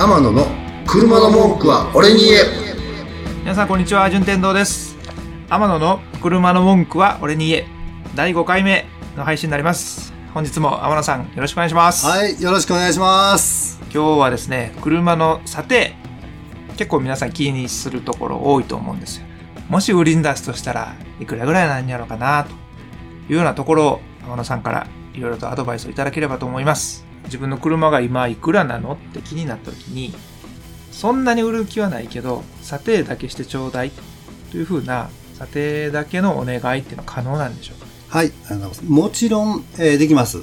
天野の車の文句は俺に言え。皆さんこんにちは順天堂です。天野の車の文句は俺に言え。第5回目の配信になります。本日も天野さんよろしくお願いします、はいよろしくお願いします。今日はですね車の査定結構皆さん気にするところ多いと思うんですよ。もし売りに出すとしたらいくらぐらいなんやろうかなというようなところを天野さんからいろいろとアドバイスをいただければと思います自分の車が今いくらなのって気になった時にそんなに売る気はないけど査定だけしてちょうだいというふうな査定だけのお願いっていうのは可能なんでしょうか？はい、あのもちろん、えーできます。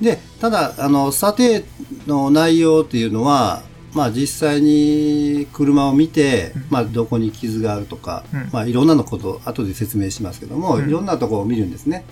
で、ただ、あの、査定の内容っていうのは、まあ実際に車を見て、まあどこに傷があるとか、うん。まあいろんなのこと、後で説明しますけども、うん。いろんなところを見るんですね。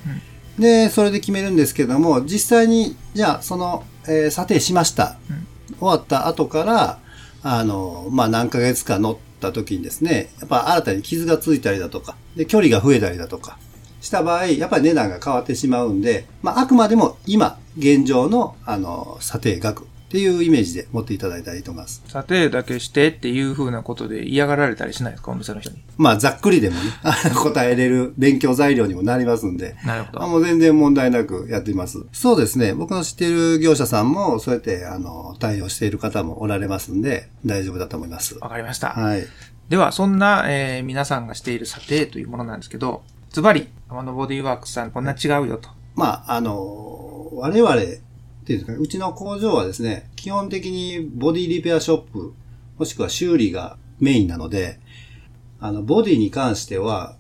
で、それで決めるんですけども、実際に、じゃあその、えー査定しました。うん終わった後から、あの、まあ何ヶ月か乗った時にですね、やっぱ新たに傷がついたりだとか、で、距離が増えたりだとか、した場合、やっぱり値段が変わってしまうんで、まあ、あくまでも今、現状の、あの、査定額っていうイメージで持っていただいたらいいと思います。査定だけしてっていうふうなことで嫌がられたりしないですかお店の人にまあ、ざっくりでもね、答えれる勉強材料にもなりますんで、なるほどあもう全然問題なくやっています。そうですね。僕の知っている業者さんも、そうやって、あの、対応している方もおられますんで、大丈夫だと思います。わかりました、はい。では、そんな、えー皆さんがしている査定というものなんですけど、ズバリ、天野ボディーワークスさんこんな違うよと。まあ、あの、我々、っていうんですかね、うちの工場はですね、基本的にボディリペアショップ、もしくは修理がメインなので、あの、ボディに関しては、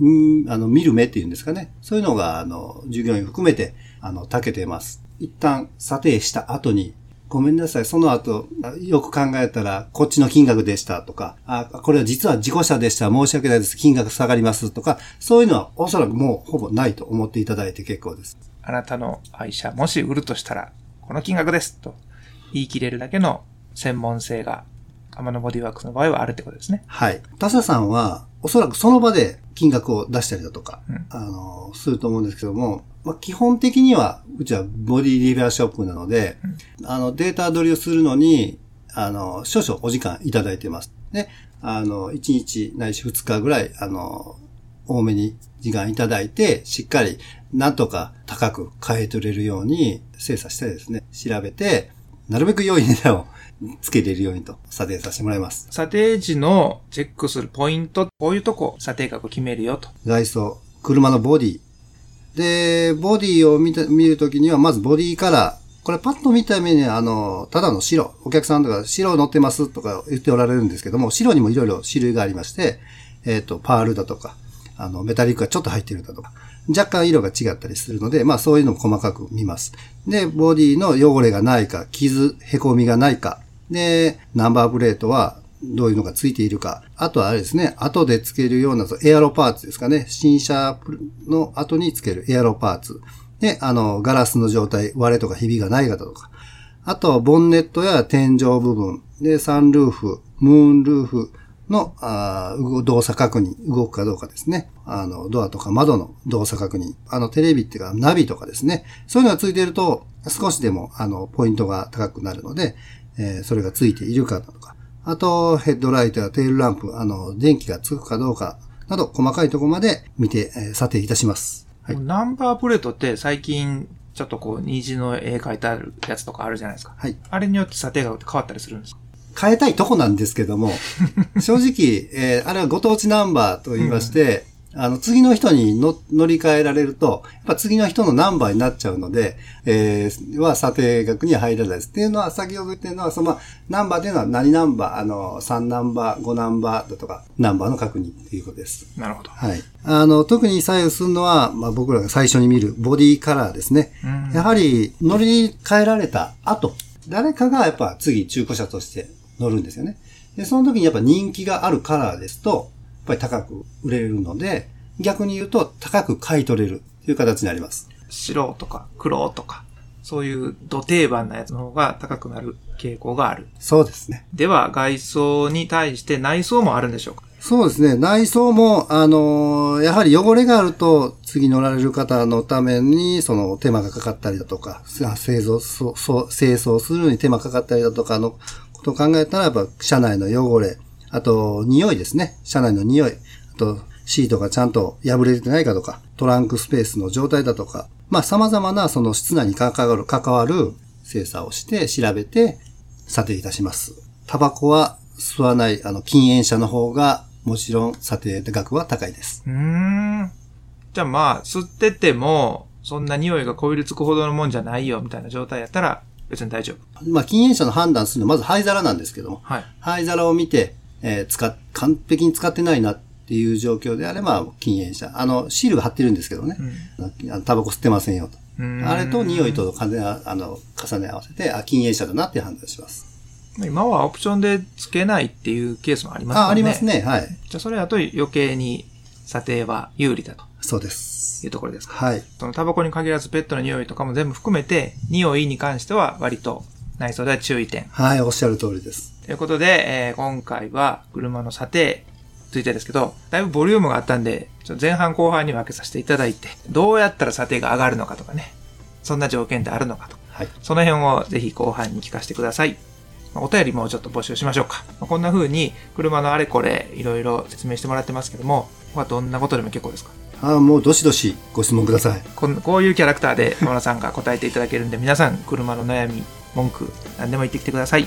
うんあの、見る目っていうんですかね。そういうのが、あの、従業員含めて、あの、たけてます。一旦査定した後に、ごめんなさい、その後、よく考えたら、こっちの金額でしたとか、あ、これは実は事故車でした、申し訳ないです、金額下がりますとか、そういうのはおそらくもうほぼないと思っていただいて結構です。あなたの愛車、もし売るとしたら、この金額ですと言い切れるだけの専門性が、天野ボディーワークスの場合はあるってことですね。はい。他社さんは、おそらくその場で金額を出したりだとか、うん。あの、すると思うんですけども、まあ、基本的には、うちはボディリペアショップなので、あの、データ取りをするのに、あの、少々お時間いただいてます。で、あの、1日ないし2日ぐらい、あの、多めに時間いただいて、しっかり、なんとか高く買い取れるように精査してですね、調べて、なるべく良い値段をつけれるようにと査定させてもらいます。査定時のチェックするポイント、こういうとこ、査定額を決めるよと。外装、車のボディ。で、ボディを見て、見るときには、まずボディカラー。これパッと見た目に、あの、ただの白。お客さんとか白乗ってますとか言っておられるんですけども、白にもいろいろ種類がありまして、えっ、と、パールだとか、あの、メタリックがちょっと入ってるだとか、若干色が違ったりするので、まあそういうのも細かく見ます。で、ボディの汚れがないか、傷、凹みがないか、で、ナンバープレートはどういうのがついているか。あとはあれですね、後でつけるようなエアロパーツですかね。新車の後につけるエアロパーツ。で、あの、ガラスの状態、割れとかひびがないかとか。あとは、ボンネットや天井部分。で、サンルーフ、ムーンルーフの、あ動作確認、動くかどうかですね。あの、ドアとか窓の動作確認。あの、テレビっていうか、ナビとかですね。そういうのがついていると、少しでも、あの、ポイントが高くなるので、えーそれがついているかとか。あと、ヘッドライトやテールランプ、あの、電気がつくかどうか、など、細かいところまで見て、えー査定いたします。はい。ナンバープレートって最近、ちょっとこう、虹の絵描いてあるやつとかあるじゃないですか。はい。あれによって査定額って変わったりするんですか？変えたいとこなんですけども、正直、えーあれはご当地ナンバーと言いまして、あの、次の人にの乗り換えられると、やっぱ次の人のナンバーになっちゃうので、えーは査定額には入らないです。っていうのは、先ほど言ってるのは、その、まあナンバーっていうのは何ナンバー、あの、3ナンバー、5ナンバーだとか、ナンバーの確認っていうことです。なるほど。はい。あの、特に左右するのは、まあ僕らが最初に見るボディカラーですね。うんやはり乗り換えられた後、誰かがやっぱ次中古車として乗るんですよね。で、その時にやっぱ人気があるカラーですと、ぱり高く売れるので、逆に言うと高く買い取れるという形になります。白とか黒とか、そういう土定番なやつの方が高くなる傾向がある。そうですね。では、外装に対して内装もあるんでしょうか？そうですね。内装も、あのーやはり汚れがあると、次乗られる方のために、その手間がかかったりだとか、製造、そうそう清掃するのに手間かかったりだとかのこと考えたら、やっぱ車内の汚れ、あと匂いですね。車内の匂い。あとシートがちゃんと破れてないかとか、トランクスペースの状態だとか、まあ様々なその室内に関わる、関わる精査をして調べて査定いたします。タバコは吸わない、あの、禁煙者の方が、もちろん査定額は高いです。うーん。じゃあまあ、吸ってても、そんな匂いがこびりつくほどのもんじゃないよ、みたいな状態やったら、別に大丈夫。まあ、禁煙者の判断するのは、まず灰皿なんですけども、はい。灰皿を見て、えー使っ、完璧に使ってないなっていう状況であれば、禁煙者。あの、シールが貼ってるんですけどね。あのタバコ吸ってませんよと。あれと匂いと重ねああの重ね合わせて、あ、禁煙者だなって判断します。今はオプションでつけないっていうケースもありますね。あ、あります。ね。はい。じゃあそれだと余計に査定は有利だとそうです。いうところですか。はい。そのタバコに限らずペットの匂いとかも全部含めて、匂いに関しては割と内装では注意点。はい、おっしゃる通りです。ということで、えー今回は車の査定についてですけど、だいぶボリュームがあったんで、ちょっと前半後半に分けさせていただいて、どうやったら査定が上がるのかとかね、そんな条件ってあるのかとか、はい。その辺をぜひ後半に聞かせてください。まあお便りもちょっと募集しましょうか。まあこんな風に車のあれこれいろいろ説明してもらってますけども、ここはどんなことでも結構ですか？あもうどしどしご質問ください。こんこういうキャラクターで山田さんが答えていただけるんで、皆さん車の悩み、文句、何でも言ってきてください。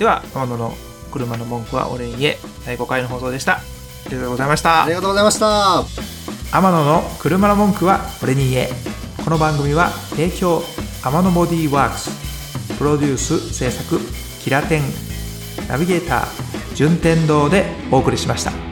では、山野の車の文句は俺に言え、第5回の放送でした。ありがとうございましたあり。がとうございました。天野の車の文句は俺に言え。この番組は提供天野ボディーワークス、プロデュース制作キラテン、ナビゲーター順天堂でお送りしました。